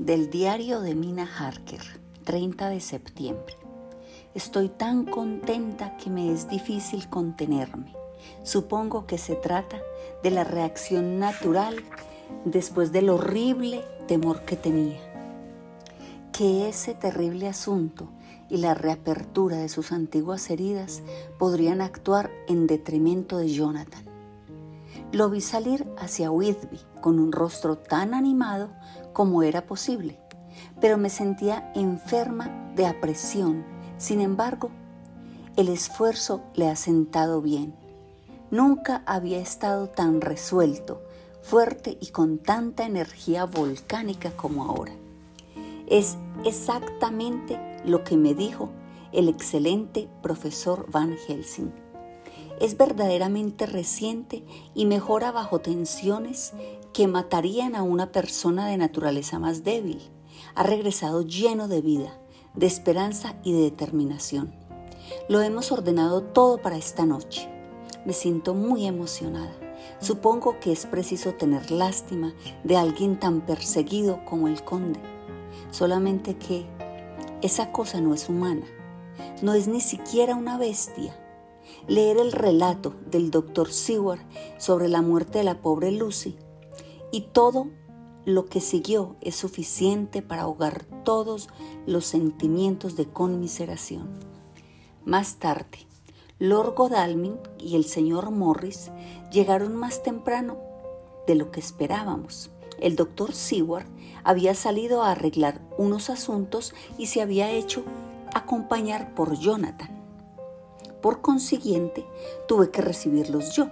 Del diario de Mina Harker, 30 de septiembre. Estoy tan contenta que me es difícil contenerme. Supongo que se trata de la reacción natural después del horrible temor que tenía. Que ese terrible asunto y la reapertura de sus antiguas heridas podrían actuar en detrimento de Jonathan. Lo vi salir hacia Whitby con un rostro tan animado como era posible, pero me sentía enferma de apresión. Sin embargo, el esfuerzo le ha sentado bien. Nunca había estado tan resuelto, fuerte y con tanta energía volcánica como ahora. Es exactamente lo que me dijo el excelente profesor Van Helsing es verdaderamente reciente y mejora bajo tensiones que matarían a una persona de naturaleza más débil. Ha regresado lleno de vida, de esperanza y de determinación. Lo hemos ordenado todo para esta noche. Me siento muy emocionada. Supongo que es preciso tener lástima de alguien tan perseguido como el conde. Solamente que esa cosa no es humana. No es ni siquiera una bestia leer el relato del doctor Seward sobre la muerte de la pobre Lucy y todo lo que siguió es suficiente para ahogar todos los sentimientos de conmiseración. Más tarde, Lord Godalming y el señor Morris llegaron más temprano de lo que esperábamos. El doctor Seward había salido a arreglar unos asuntos y se había hecho acompañar por Jonathan. Por consiguiente, tuve que recibirlos yo.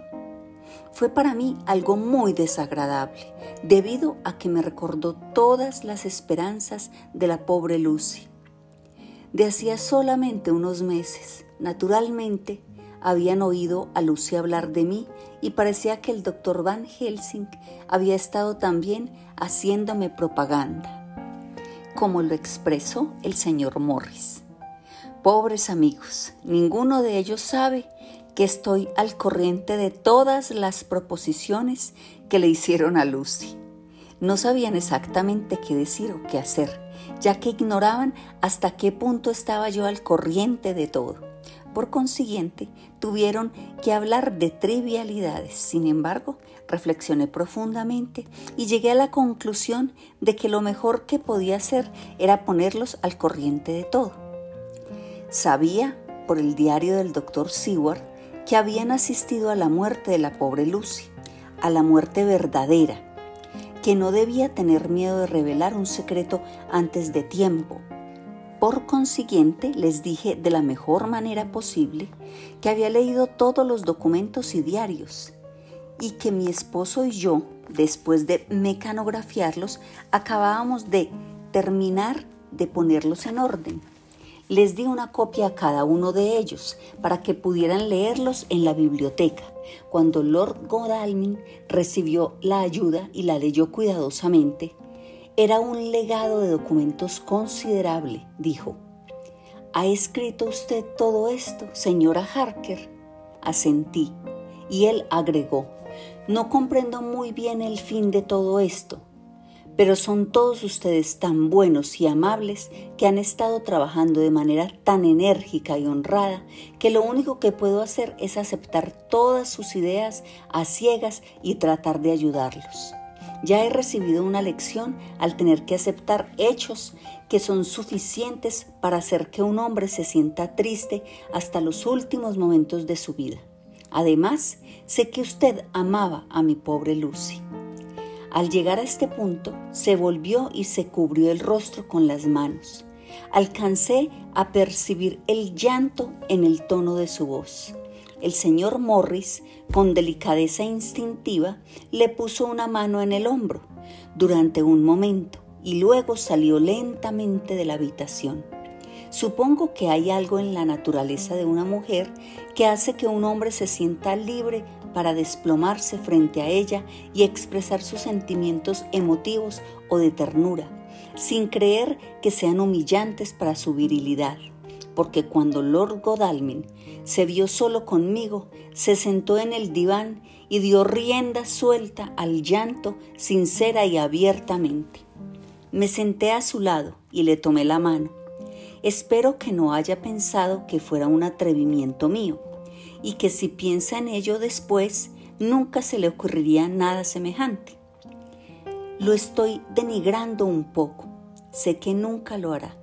Fue para mí algo muy desagradable, debido a que me recordó todas las esperanzas de la pobre Lucy. De hacía solamente unos meses, naturalmente, habían oído a Lucy hablar de mí y parecía que el doctor Van Helsing había estado también haciéndome propaganda, como lo expresó el señor Morris. Pobres amigos, ninguno de ellos sabe que estoy al corriente de todas las proposiciones que le hicieron a Lucy. No sabían exactamente qué decir o qué hacer, ya que ignoraban hasta qué punto estaba yo al corriente de todo. Por consiguiente, tuvieron que hablar de trivialidades. Sin embargo, reflexioné profundamente y llegué a la conclusión de que lo mejor que podía hacer era ponerlos al corriente de todo. Sabía, por el diario del doctor Seward, que habían asistido a la muerte de la pobre Lucy, a la muerte verdadera, que no debía tener miedo de revelar un secreto antes de tiempo. Por consiguiente, les dije de la mejor manera posible que había leído todos los documentos y diarios y que mi esposo y yo, después de mecanografiarlos, acabábamos de terminar de ponerlos en orden. Les di una copia a cada uno de ellos para que pudieran leerlos en la biblioteca. Cuando Lord Godalming recibió la ayuda y la leyó cuidadosamente, era un legado de documentos considerable, dijo. ¿Ha escrito usted todo esto, señora Harker? Asentí, y él agregó, no comprendo muy bien el fin de todo esto, pero son todos ustedes tan buenos y amables que han estado trabajando de manera tan enérgica y honrada que lo único que puedo hacer es aceptar todas sus ideas a ciegas y tratar de ayudarlos. Ya he recibido una lección al tener que aceptar hechos que son suficientes para hacer que un hombre se sienta triste hasta los últimos momentos de su vida. Además, sé que usted amaba a mi pobre Lucy. Al llegar a este punto, se volvió y se cubrió el rostro con las manos. Alcancé a percibir el llanto en el tono de su voz. El señor Morris, con delicadeza instintiva, le puso una mano en el hombro durante un momento y luego salió lentamente de la habitación. Supongo que hay algo en la naturaleza de una mujer que hace que un hombre se sienta libre para desplomarse frente a ella y expresar sus sentimientos emotivos o de ternura, sin creer que sean humillantes para su virilidad. Porque cuando Lord Godalming se vio solo conmigo, se sentó en el diván y dio rienda suelta al llanto sincera y abiertamente. Me senté a su lado y le tomé la mano. Espero que no haya pensado que fuera un atrevimiento mío y que si piensa en ello después, nunca se le ocurriría nada semejante. Lo estoy denigrando un poco. Sé que nunca lo hará.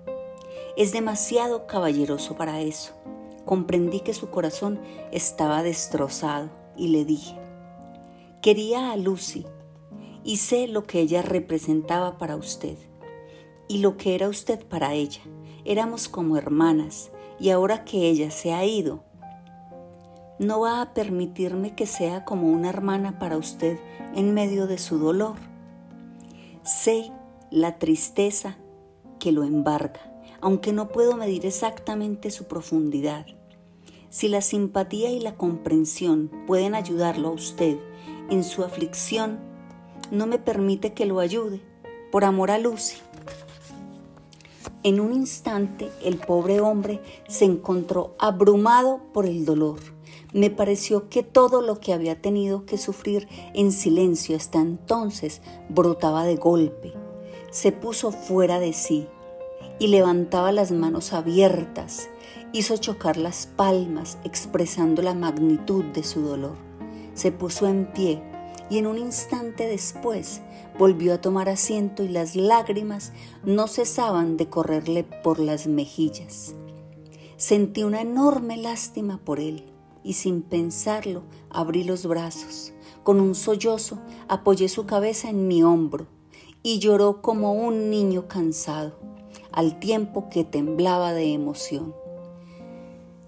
Es demasiado caballeroso para eso. Comprendí que su corazón estaba destrozado y le dije, quería a Lucy y sé lo que ella representaba para usted y lo que era usted para ella. Éramos como hermanas y ahora que ella se ha ido, no va a permitirme que sea como una hermana para usted en medio de su dolor. Sé la tristeza que lo embarga, aunque no puedo medir exactamente su profundidad. Si la simpatía y la comprensión pueden ayudarlo a usted en su aflicción, no me permite que lo ayude, por amor a Lucy. En un instante el pobre hombre se encontró abrumado por el dolor. Me pareció que todo lo que había tenido que sufrir en silencio hasta entonces brotaba de golpe. Se puso fuera de sí y levantaba las manos abiertas. Hizo chocar las palmas expresando la magnitud de su dolor. Se puso en pie y en un instante después volvió a tomar asiento y las lágrimas no cesaban de correrle por las mejillas. Sentí una enorme lástima por él y sin pensarlo abrí los brazos. Con un sollozo apoyé su cabeza en mi hombro y lloró como un niño cansado, al tiempo que temblaba de emoción.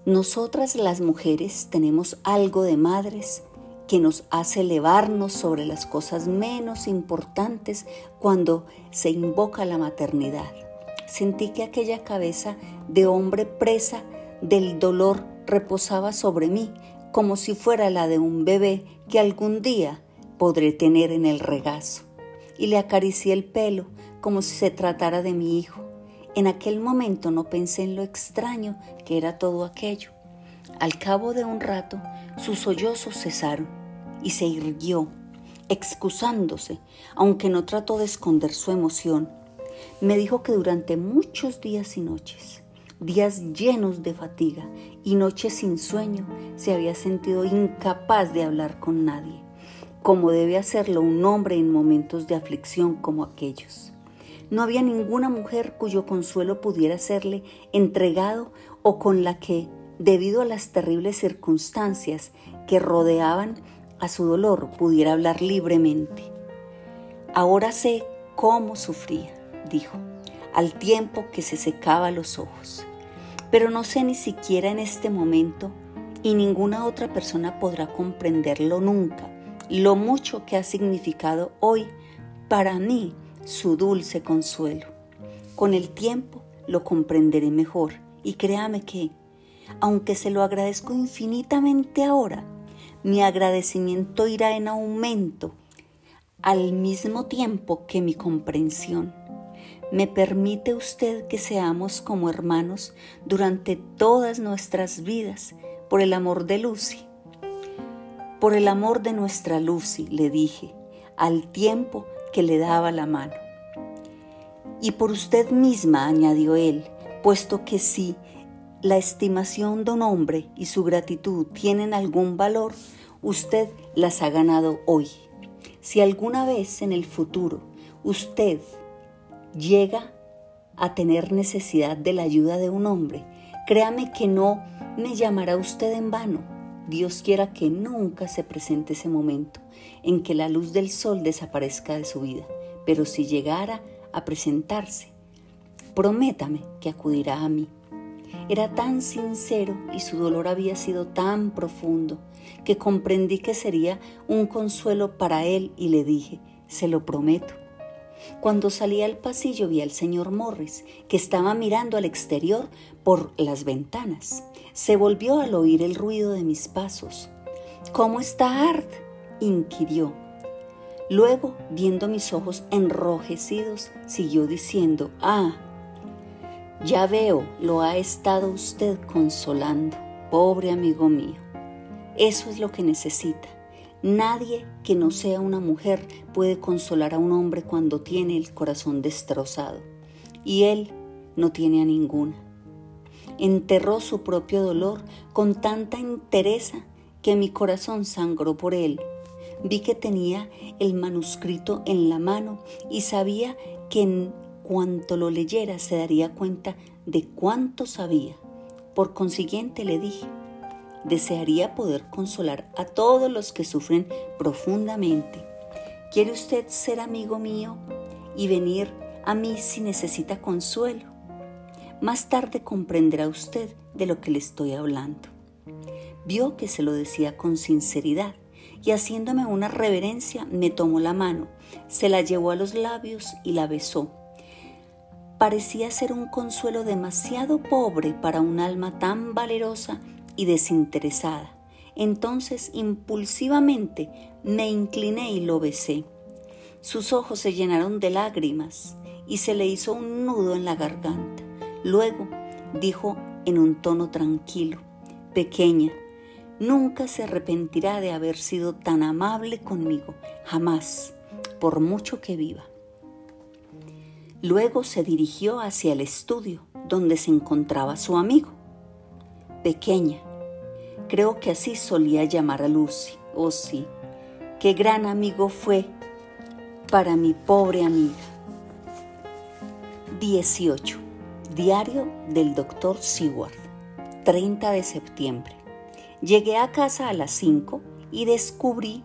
Nosotras las mujeres tenemos algo de madres que nos hace elevarnos sobre las cosas menos importantes cuando se invoca la maternidad. Sentí que aquella cabeza de hombre presa del dolor reposaba sobre mí como si fuera la de un bebé que algún día podré tener en el regazo. Y le acaricié el pelo como si se tratara de mi hijo. En aquel momento no pensé en lo extraño que era todo aquello. Al cabo de un rato, sus sollozos cesaron y se irguió, excusándose, aunque no trató de esconder su emoción. Me dijo que durante muchos días y noches, días llenos de fatiga y noches sin sueño, se había sentido incapaz de hablar con nadie, como debe hacerlo un hombre en momentos de aflicción como aquellos. No había ninguna mujer cuyo consuelo pudiera serle entregado o con la que, debido a las terribles circunstancias que rodeaban a su dolor pudiera hablar libremente. Ahora sé cómo sufría, dijo, al tiempo que se secaba los ojos. Pero no sé ni siquiera en este momento, y ninguna otra persona podrá comprenderlo nunca, lo mucho que ha significado hoy para mí su dulce consuelo. Con el tiempo lo comprenderé mejor y créame que, aunque se lo agradezco infinitamente ahora, mi agradecimiento irá en aumento al mismo tiempo que mi comprensión. ¿Me permite usted que seamos como hermanos durante todas nuestras vidas por el amor de Lucy? Por el amor de nuestra Lucy, le dije, al tiempo que le daba la mano. Y por usted misma, añadió él, puesto que sí la estimación de un hombre y su gratitud tienen algún valor, usted las ha ganado hoy. Si alguna vez en el futuro usted llega a tener necesidad de la ayuda de un hombre, créame que no me llamará usted en vano. Dios quiera que nunca se presente ese momento en que la luz del sol desaparezca de su vida, pero si llegara a presentarse, prométame que acudirá a mí era tan sincero y su dolor había sido tan profundo que comprendí que sería un consuelo para él y le dije, se lo prometo. Cuando salí al pasillo vi al señor Morris, que estaba mirando al exterior por las ventanas. Se volvió al oír el ruido de mis pasos. ¿Cómo está Art? inquirió. Luego, viendo mis ojos enrojecidos, siguió diciendo, ah, ya veo, lo ha estado usted consolando, pobre amigo mío. Eso es lo que necesita. Nadie que no sea una mujer puede consolar a un hombre cuando tiene el corazón destrozado. Y él no tiene a ninguna. Enterró su propio dolor con tanta entereza que mi corazón sangró por él. Vi que tenía el manuscrito en la mano y sabía que en cuanto lo leyera se daría cuenta de cuánto sabía. Por consiguiente le dije, desearía poder consolar a todos los que sufren profundamente. ¿Quiere usted ser amigo mío y venir a mí si necesita consuelo? Más tarde comprenderá usted de lo que le estoy hablando. Vio que se lo decía con sinceridad y haciéndome una reverencia me tomó la mano, se la llevó a los labios y la besó. Parecía ser un consuelo demasiado pobre para un alma tan valerosa y desinteresada. Entonces impulsivamente me incliné y lo besé. Sus ojos se llenaron de lágrimas y se le hizo un nudo en la garganta. Luego dijo en un tono tranquilo, pequeña, nunca se arrepentirá de haber sido tan amable conmigo, jamás, por mucho que viva. Luego se dirigió hacia el estudio donde se encontraba su amigo. Pequeña, Creo que así solía llamar a Lucy. Oh sí, qué gran amigo fue para mi pobre amiga. 18. Diario del doctor Seward. 30 de septiembre. Llegué a casa a las 5 y descubrí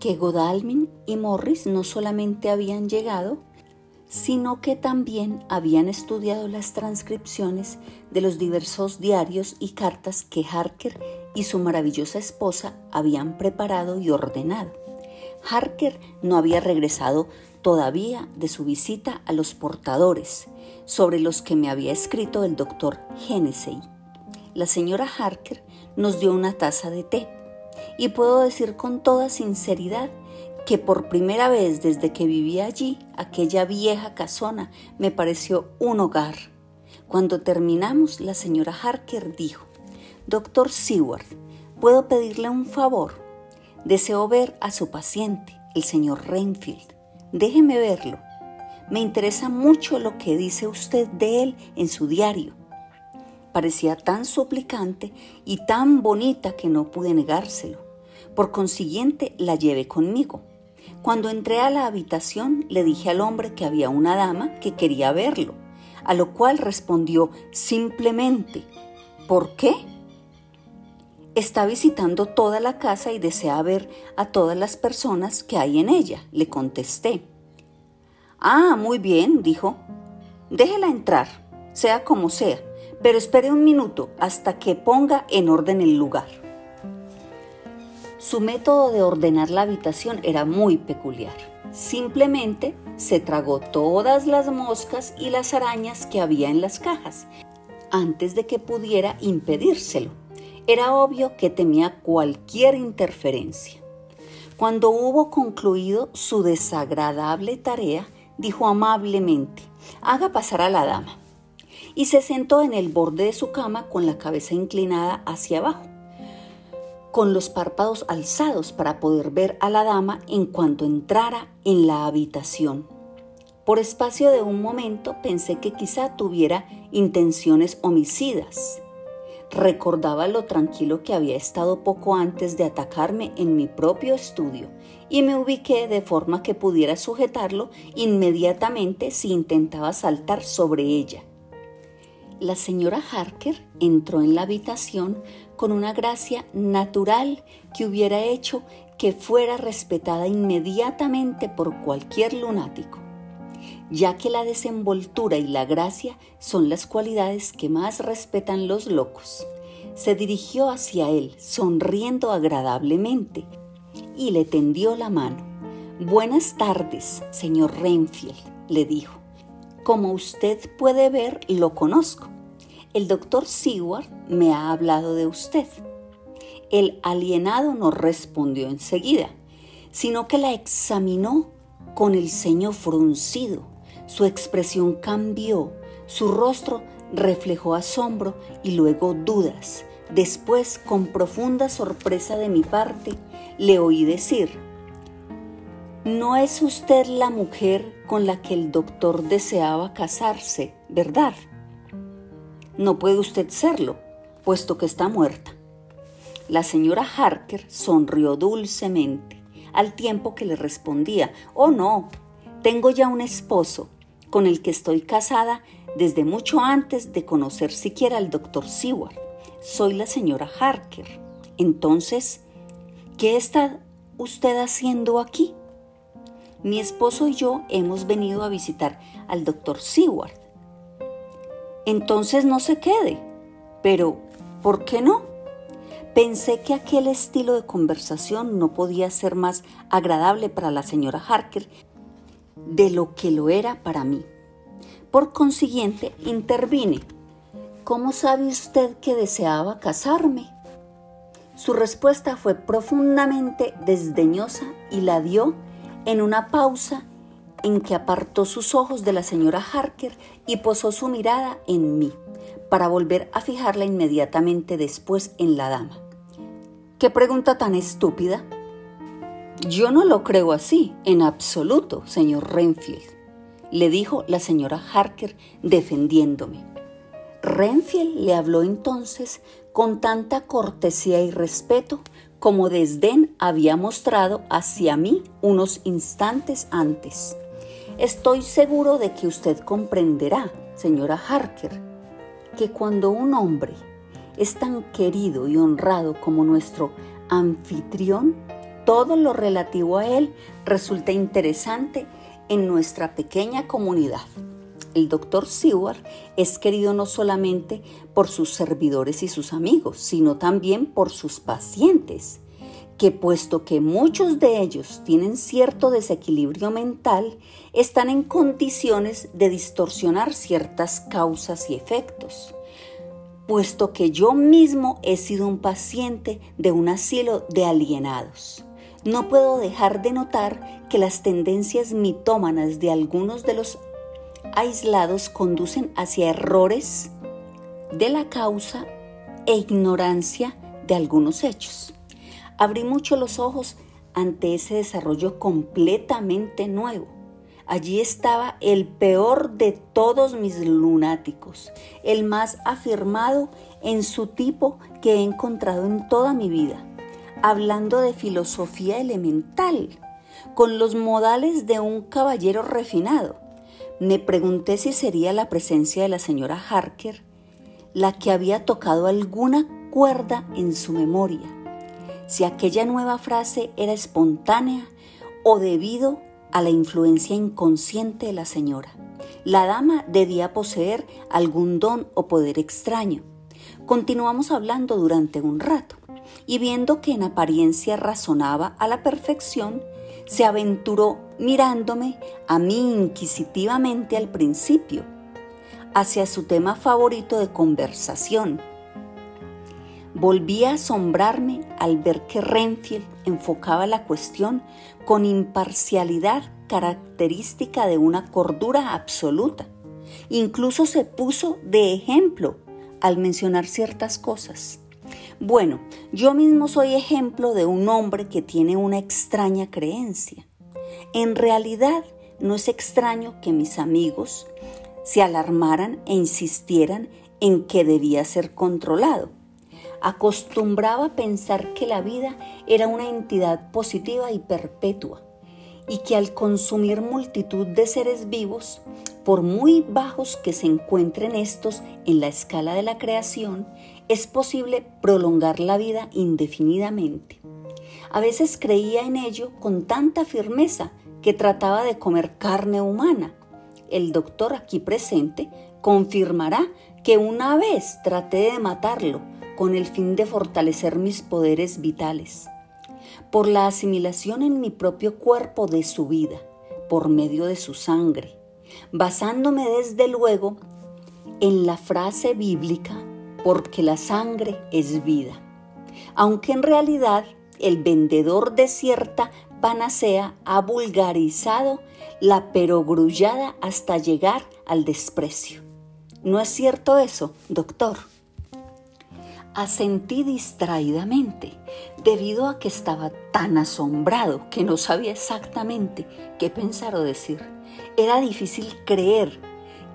que Godalming y Morris no solamente habían llegado, sino que también habían estudiado las transcripciones de los diversos diarios y cartas que Harker y su maravillosa esposa habían preparado y ordenado. Harker no había regresado todavía de su visita a los portadores, sobre los que me había escrito el doctor Hennessey. La señora Harker nos dio una taza de té, y puedo decir con toda sinceridad que por primera vez desde que vivía allí, aquella vieja casona me pareció un hogar. Cuando terminamos, la señora Harker dijo, Doctor Seward, ¿puedo pedirle un favor? Deseo ver a su paciente, el señor Rainfield. Déjeme verlo. Me interesa mucho lo que dice usted de él en su diario. Parecía tan suplicante y tan bonita que no pude negárselo. Por consiguiente, la llevé conmigo. Cuando entré a la habitación le dije al hombre que había una dama que quería verlo, a lo cual respondió simplemente, ¿por qué? Está visitando toda la casa y desea ver a todas las personas que hay en ella, le contesté. Ah, muy bien, dijo. Déjela entrar, sea como sea, pero espere un minuto hasta que ponga en orden el lugar. Su método de ordenar la habitación era muy peculiar. Simplemente se tragó todas las moscas y las arañas que había en las cajas antes de que pudiera impedírselo. Era obvio que temía cualquier interferencia. Cuando hubo concluido su desagradable tarea, dijo amablemente, haga pasar a la dama. Y se sentó en el borde de su cama con la cabeza inclinada hacia abajo con los párpados alzados para poder ver a la dama en cuanto entrara en la habitación. Por espacio de un momento pensé que quizá tuviera intenciones homicidas. Recordaba lo tranquilo que había estado poco antes de atacarme en mi propio estudio y me ubiqué de forma que pudiera sujetarlo inmediatamente si intentaba saltar sobre ella. La señora Harker entró en la habitación con una gracia natural que hubiera hecho que fuera respetada inmediatamente por cualquier lunático, ya que la desenvoltura y la gracia son las cualidades que más respetan los locos. Se dirigió hacia él, sonriendo agradablemente, y le tendió la mano. Buenas tardes, señor Renfield, le dijo. Como usted puede ver, lo conozco. El doctor Seward me ha hablado de usted. El alienado no respondió enseguida, sino que la examinó con el ceño fruncido. Su expresión cambió, su rostro reflejó asombro y luego dudas. Después, con profunda sorpresa de mi parte, le oí decir, no es usted la mujer con la que el doctor deseaba casarse, ¿verdad? No puede usted serlo, puesto que está muerta. La señora Harker sonrió dulcemente, al tiempo que le respondía, Oh no, tengo ya un esposo con el que estoy casada desde mucho antes de conocer siquiera al doctor Seward. Soy la señora Harker. Entonces, ¿qué está usted haciendo aquí? Mi esposo y yo hemos venido a visitar al doctor Seward. Entonces no se quede. Pero, ¿por qué no? Pensé que aquel estilo de conversación no podía ser más agradable para la señora Harker de lo que lo era para mí. Por consiguiente, intervine. ¿Cómo sabe usted que deseaba casarme? Su respuesta fue profundamente desdeñosa y la dio en una pausa en que apartó sus ojos de la señora Harker y posó su mirada en mí, para volver a fijarla inmediatamente después en la dama. ¿Qué pregunta tan estúpida? Yo no lo creo así, en absoluto, señor Renfield, le dijo la señora Harker defendiéndome. Renfield le habló entonces con tanta cortesía y respeto como desdén había mostrado hacia mí unos instantes antes. Estoy seguro de que usted comprenderá, señora Harker, que cuando un hombre es tan querido y honrado como nuestro anfitrión, todo lo relativo a él resulta interesante en nuestra pequeña comunidad. El doctor Seward es querido no solamente por sus servidores y sus amigos, sino también por sus pacientes, que puesto que muchos de ellos tienen cierto desequilibrio mental, están en condiciones de distorsionar ciertas causas y efectos. Puesto que yo mismo he sido un paciente de un asilo de alienados no puedo dejar de notar que las tendencias mitómanas de algunos de los aislados conducen hacia errores de la causa e ignorancia de algunos hechos. Abrí mucho los ojos ante ese desarrollo completamente nuevo. Allí estaba el peor de todos mis lunáticos, el más afirmado en su tipo que he encontrado en toda mi vida hablando de filosofía elemental, con los modales de un caballero refinado. Me pregunté si sería la presencia de la señora Harker la que había tocado alguna cuerda en su memoria, si aquella nueva frase era espontánea o debido a la influencia inconsciente de la señora. La dama debía poseer algún don o poder extraño. Continuamos hablando durante un rato y viendo que en apariencia razonaba a la perfección, se aventuró mirándome a mí inquisitivamente al principio, hacia su tema favorito de conversación. Volví a asombrarme al ver que Renfield enfocaba la cuestión con imparcialidad característica de una cordura absoluta. Incluso se puso de ejemplo al mencionar ciertas cosas. Bueno, yo mismo soy ejemplo de un hombre que tiene una extraña creencia. En realidad, no es extraño que mis amigos se alarmaran e insistieran en que debía ser controlado. Acostumbraba a pensar que la vida era una entidad positiva y perpetua y que al consumir multitud de seres vivos, por muy bajos que se encuentren estos en la escala de la creación, es posible prolongar la vida indefinidamente. A veces creía en ello con tanta firmeza que trataba de comer carne humana. El doctor aquí presente confirmará que una vez traté de matarlo con el fin de fortalecer mis poderes vitales. Por la asimilación en mi propio cuerpo de su vida, por medio de su sangre, basándome desde luego en la frase bíblica porque la sangre es vida. Aunque en realidad el vendedor de cierta panacea ha vulgarizado la perogrullada hasta llegar al desprecio. ¿No es cierto eso, doctor? Asentí distraídamente, debido a que estaba tan asombrado que no sabía exactamente qué pensar o decir. Era difícil creer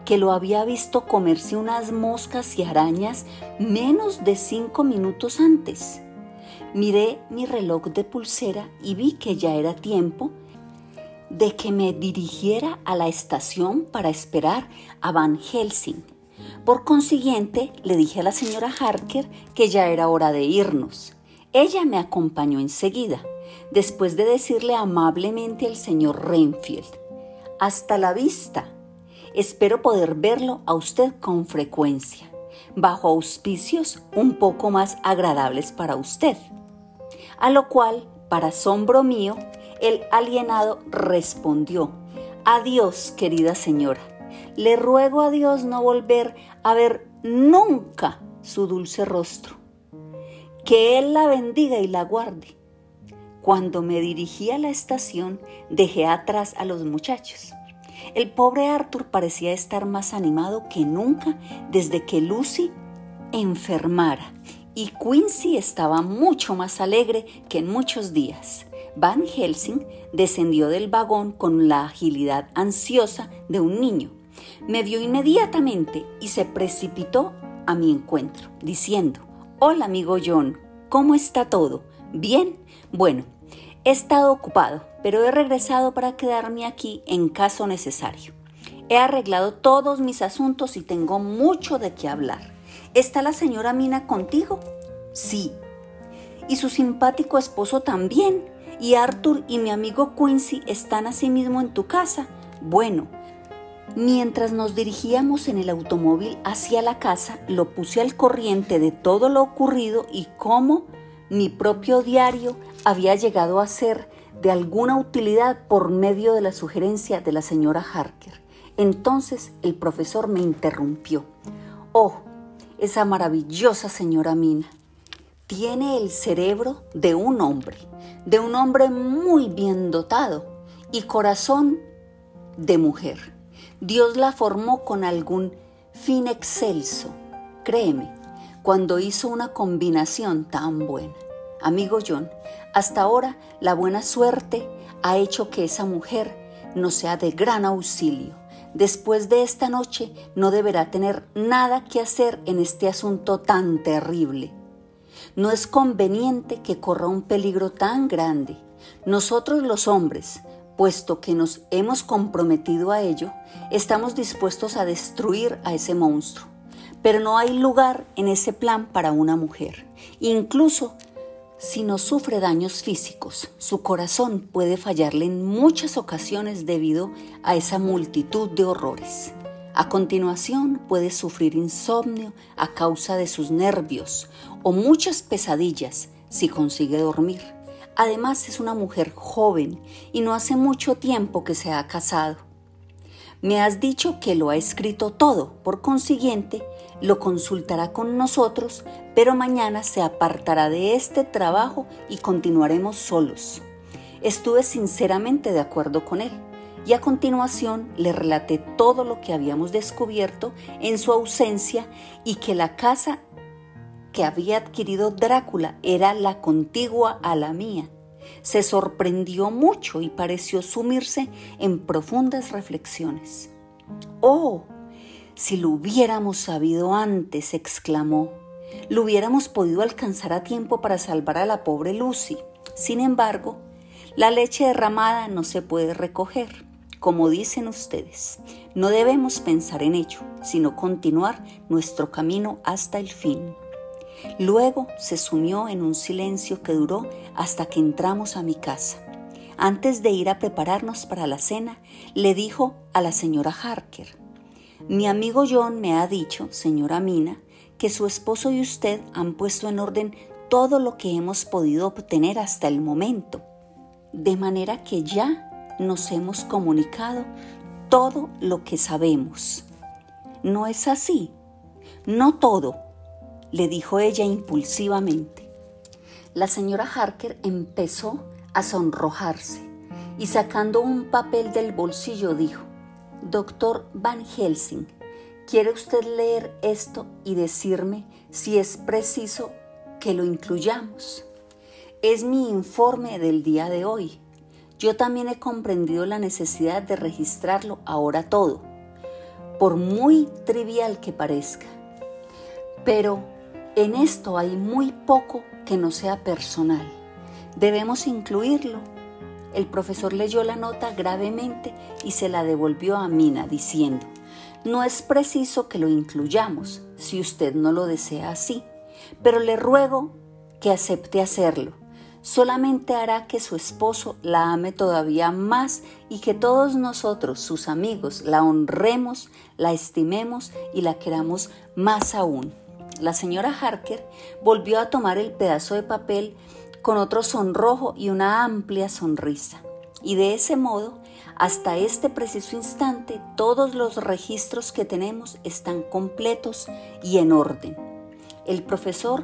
que lo había visto comerse unas moscas y arañas menos de cinco minutos antes. Miré mi reloj de pulsera y vi que ya era tiempo de que me dirigiera a la estación para esperar a Van Helsing. Por consiguiente, le dije a la señora Harker que ya era hora de irnos. Ella me acompañó enseguida, después de decirle amablemente al señor Renfield, hasta la vista. Espero poder verlo a usted con frecuencia, bajo auspicios un poco más agradables para usted. A lo cual, para asombro mío, el alienado respondió, Adiós, querida señora le ruego a Dios no volver a ver nunca su dulce rostro. Que Él la bendiga y la guarde. Cuando me dirigí a la estación, dejé atrás a los muchachos. El pobre Arthur parecía estar más animado que nunca desde que Lucy enfermara y Quincy estaba mucho más alegre que en muchos días. Van Helsing descendió del vagón con la agilidad ansiosa de un niño me vio inmediatamente y se precipitó a mi encuentro, diciendo, Hola amigo John, ¿cómo está todo? Bien, bueno, he estado ocupado, pero he regresado para quedarme aquí en caso necesario. He arreglado todos mis asuntos y tengo mucho de qué hablar. ¿Está la señora Mina contigo? Sí. ¿Y su simpático esposo también? ¿Y Arthur y mi amigo Quincy están asimismo en tu casa? Bueno, Mientras nos dirigíamos en el automóvil hacia la casa, lo puse al corriente de todo lo ocurrido y cómo mi propio diario había llegado a ser de alguna utilidad por medio de la sugerencia de la señora Harker. Entonces el profesor me interrumpió. Oh, esa maravillosa señora Mina. Tiene el cerebro de un hombre, de un hombre muy bien dotado y corazón de mujer. Dios la formó con algún fin excelso. Créeme, cuando hizo una combinación tan buena. Amigo John, hasta ahora la buena suerte ha hecho que esa mujer nos sea de gran auxilio. Después de esta noche no deberá tener nada que hacer en este asunto tan terrible. No es conveniente que corra un peligro tan grande. Nosotros los hombres puesto que nos hemos comprometido a ello, estamos dispuestos a destruir a ese monstruo. Pero no hay lugar en ese plan para una mujer. Incluso si no sufre daños físicos, su corazón puede fallarle en muchas ocasiones debido a esa multitud de horrores. A continuación puede sufrir insomnio a causa de sus nervios o muchas pesadillas si consigue dormir. Además es una mujer joven y no hace mucho tiempo que se ha casado. Me has dicho que lo ha escrito todo, por consiguiente, lo consultará con nosotros, pero mañana se apartará de este trabajo y continuaremos solos. Estuve sinceramente de acuerdo con él y a continuación le relaté todo lo que habíamos descubierto en su ausencia y que la casa que había adquirido Drácula era la contigua a la mía. Se sorprendió mucho y pareció sumirse en profundas reflexiones. ¡Oh! Si lo hubiéramos sabido antes, exclamó. Lo hubiéramos podido alcanzar a tiempo para salvar a la pobre Lucy. Sin embargo, la leche derramada no se puede recoger, como dicen ustedes. No debemos pensar en ello, sino continuar nuestro camino hasta el fin. Luego se sumió en un silencio que duró hasta que entramos a mi casa. Antes de ir a prepararnos para la cena, le dijo a la señora Harker, mi amigo John me ha dicho, señora Mina, que su esposo y usted han puesto en orden todo lo que hemos podido obtener hasta el momento, de manera que ya nos hemos comunicado todo lo que sabemos. ¿No es así? No todo, le dijo ella impulsivamente. La señora Harker empezó a sonrojarse y sacando un papel del bolsillo dijo, Doctor Van Helsing, ¿Quiere usted leer esto y decirme si es preciso que lo incluyamos? Es mi informe del día de hoy. Yo también he comprendido la necesidad de registrarlo ahora todo, por muy trivial que parezca. Pero en esto hay muy poco que no sea personal. Debemos incluirlo. El profesor leyó la nota gravemente y se la devolvió a Mina diciendo, no es preciso que lo incluyamos si usted no lo desea así, pero le ruego que acepte hacerlo. Solamente hará que su esposo la ame todavía más y que todos nosotros, sus amigos, la honremos, la estimemos y la queramos más aún. La señora Harker volvió a tomar el pedazo de papel con otro sonrojo y una amplia sonrisa. Y de ese modo, hasta este preciso instante, todos los registros que tenemos están completos y en orden. El profesor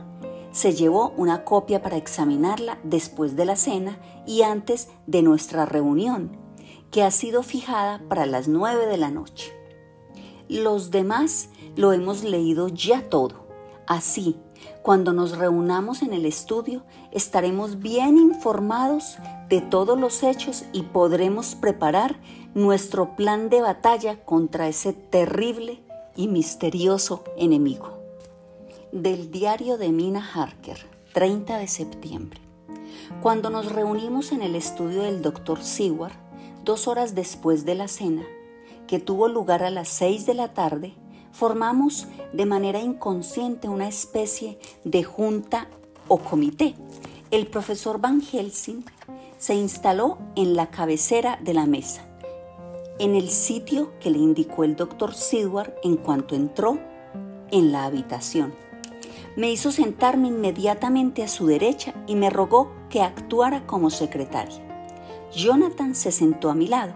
se llevó una copia para examinarla después de la cena y antes de nuestra reunión, que ha sido fijada para las nueve de la noche. Los demás lo hemos leído ya todo Así, cuando nos reunamos en el estudio, estaremos bien informados de todos los hechos y podremos preparar nuestro plan de batalla contra ese terrible y misterioso enemigo. Del diario de Mina Harker, 30 de septiembre. Cuando nos reunimos en el estudio del doctor Seward, dos horas después de la cena, que tuvo lugar a las seis de la tarde, formamos de manera inconsciente una especie de junta o comité. El profesor Van Helsing se instaló en la cabecera de la mesa, en el sitio que le indicó el doctor Sidward en cuanto entró en la habitación. Me hizo sentarme inmediatamente a su derecha y me rogó que actuara como secretaria. Jonathan se sentó a mi lado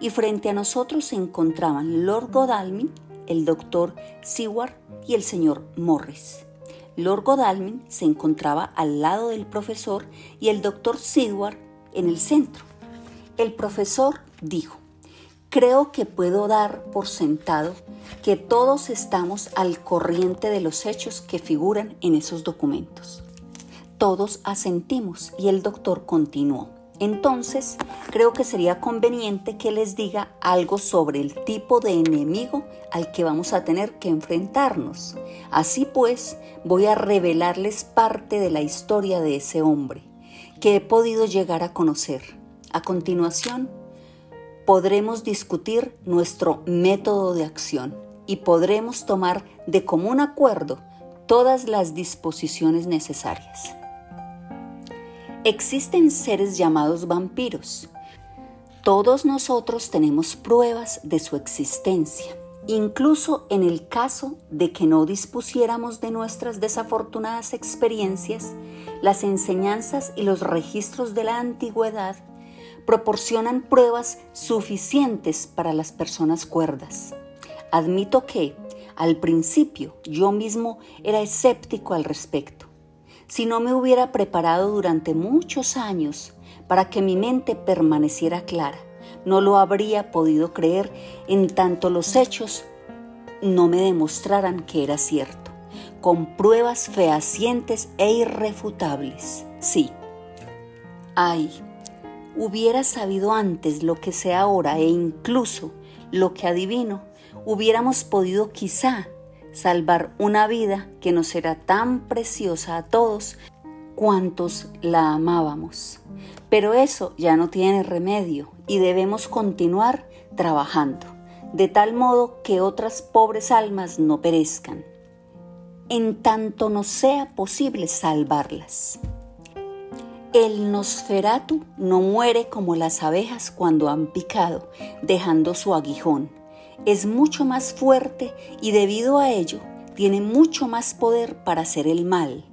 y frente a nosotros se encontraban Lord Godalming el doctor Seward y el señor Morris. Lord Godalming se encontraba al lado del profesor y el doctor Seward en el centro. El profesor dijo, creo que puedo dar por sentado que todos estamos al corriente de los hechos que figuran en esos documentos. Todos asentimos y el doctor continuó. Entonces, creo que sería conveniente que les diga algo sobre el tipo de enemigo al que vamos a tener que enfrentarnos. Así pues, voy a revelarles parte de la historia de ese hombre que he podido llegar a conocer. A continuación, podremos discutir nuestro método de acción y podremos tomar de común acuerdo todas las disposiciones necesarias. Existen seres llamados vampiros. Todos nosotros tenemos pruebas de su existencia. Incluso en el caso de que no dispusiéramos de nuestras desafortunadas experiencias, las enseñanzas y los registros de la antigüedad proporcionan pruebas suficientes para las personas cuerdas. Admito que, al principio, yo mismo era escéptico al respecto si no me hubiera preparado durante muchos años para que mi mente permaneciera clara. No lo habría podido creer en tanto los hechos no me demostraran que era cierto, con pruebas fehacientes e irrefutables. Sí. Ay, hubiera sabido antes lo que sé ahora e incluso lo que adivino, hubiéramos podido quizá salvar una vida que nos era tan preciosa a todos cuantos la amábamos. Pero eso ya no tiene remedio y debemos continuar trabajando, de tal modo que otras pobres almas no perezcan, en tanto nos sea posible salvarlas. El Nosferatu no muere como las abejas cuando han picado, dejando su aguijón es mucho más fuerte y debido a ello tiene mucho más poder para hacer el mal.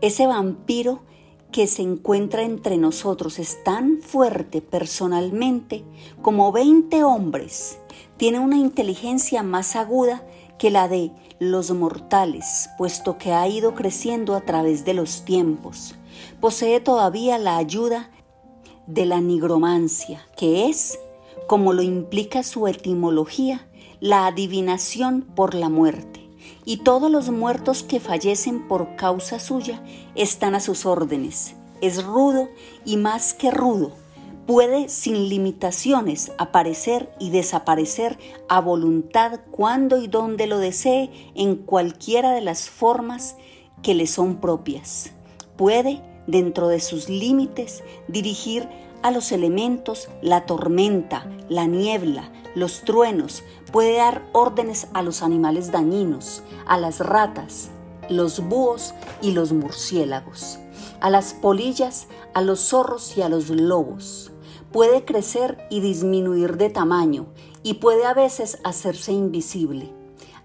Ese vampiro que se encuentra entre nosotros es tan fuerte personalmente como 20 hombres. Tiene una inteligencia más aguda que la de los mortales, puesto que ha ido creciendo a través de los tiempos. Posee todavía la ayuda de la nigromancia, que es como lo implica su etimología, la adivinación por la muerte, y todos los muertos que fallecen por causa suya están a sus órdenes. Es rudo y más que rudo, puede sin limitaciones aparecer y desaparecer a voluntad cuando y donde lo desee en cualquiera de las formas que le son propias. Puede, dentro de sus límites, dirigir a los elementos la tormenta, la niebla, los truenos, puede dar órdenes a los animales dañinos, a las ratas, los búhos y los murciélagos, a las polillas, a los zorros y a los lobos. Puede crecer y disminuir de tamaño y puede a veces hacerse invisible.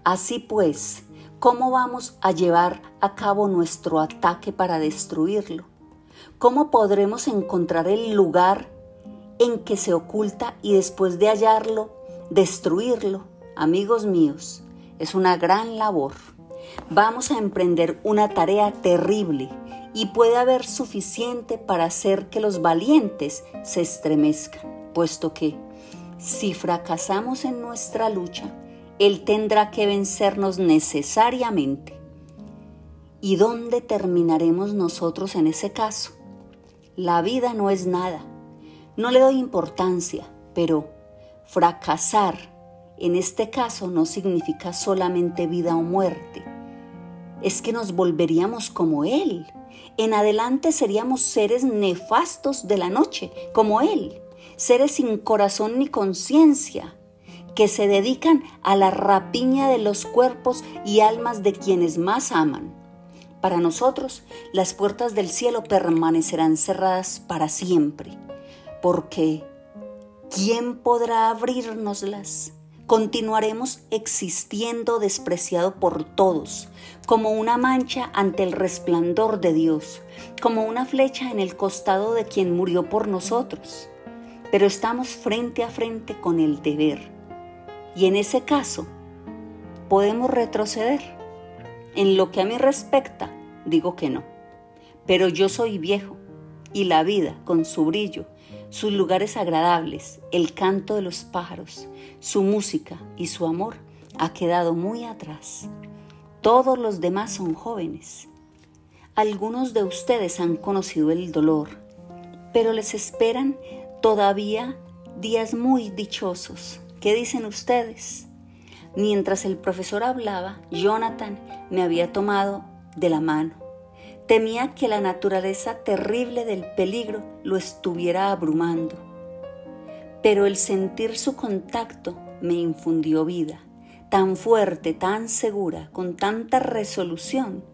Así pues, ¿cómo vamos a llevar a cabo nuestro ataque para destruirlo? ¿Cómo podremos encontrar el lugar en que se oculta y después de hallarlo, destruirlo? Amigos míos, es una gran labor. Vamos a emprender una tarea terrible y puede haber suficiente para hacer que los valientes se estremezcan, puesto que si fracasamos en nuestra lucha, Él tendrá que vencernos necesariamente. ¿Y dónde terminaremos nosotros en ese caso? La vida no es nada. No le doy importancia, pero fracasar en este caso no significa solamente vida o muerte. Es que nos volveríamos como Él. En adelante seríamos seres nefastos de la noche, como Él. Seres sin corazón ni conciencia, que se dedican a la rapiña de los cuerpos y almas de quienes más aman. Para nosotros, las puertas del cielo permanecerán cerradas para siempre, porque ¿quién podrá abrirnoslas? Continuaremos existiendo despreciado por todos, como una mancha ante el resplandor de Dios, como una flecha en el costado de quien murió por nosotros. Pero estamos frente a frente con el deber. Y en ese caso, podemos retroceder en lo que a mí respecta, digo que no. Pero yo soy viejo y la vida, con su brillo, sus lugares agradables, el canto de los pájaros, su música y su amor, ha quedado muy atrás. Todos los demás son jóvenes. Algunos de ustedes han conocido el dolor, pero les esperan todavía días muy dichosos. ¿Qué dicen ustedes? Mientras el profesor hablaba, Jonathan me había tomado de la mano. Temía que la naturaleza terrible del peligro lo estuviera abrumando. Pero el sentir su contacto me infundió vida, tan fuerte, tan segura, con tanta resolución.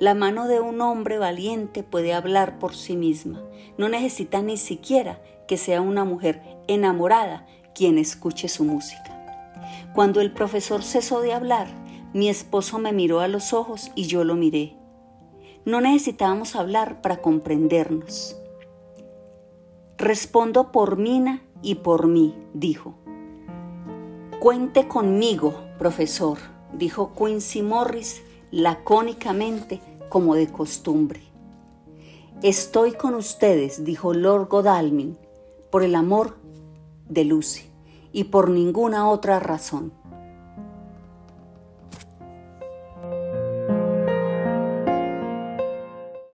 La mano de un hombre valiente puede hablar por sí misma. No necesita ni siquiera que sea una mujer enamorada quien escuche su música. Cuando el profesor cesó de hablar, mi esposo me miró a los ojos y yo lo miré. No necesitábamos hablar para comprendernos. Respondo por Mina y por mí, dijo. Cuente conmigo, profesor, dijo Quincy Morris lacónicamente como de costumbre. Estoy con ustedes, dijo Lord Godalming, por el amor de Lucy y por ninguna otra razón.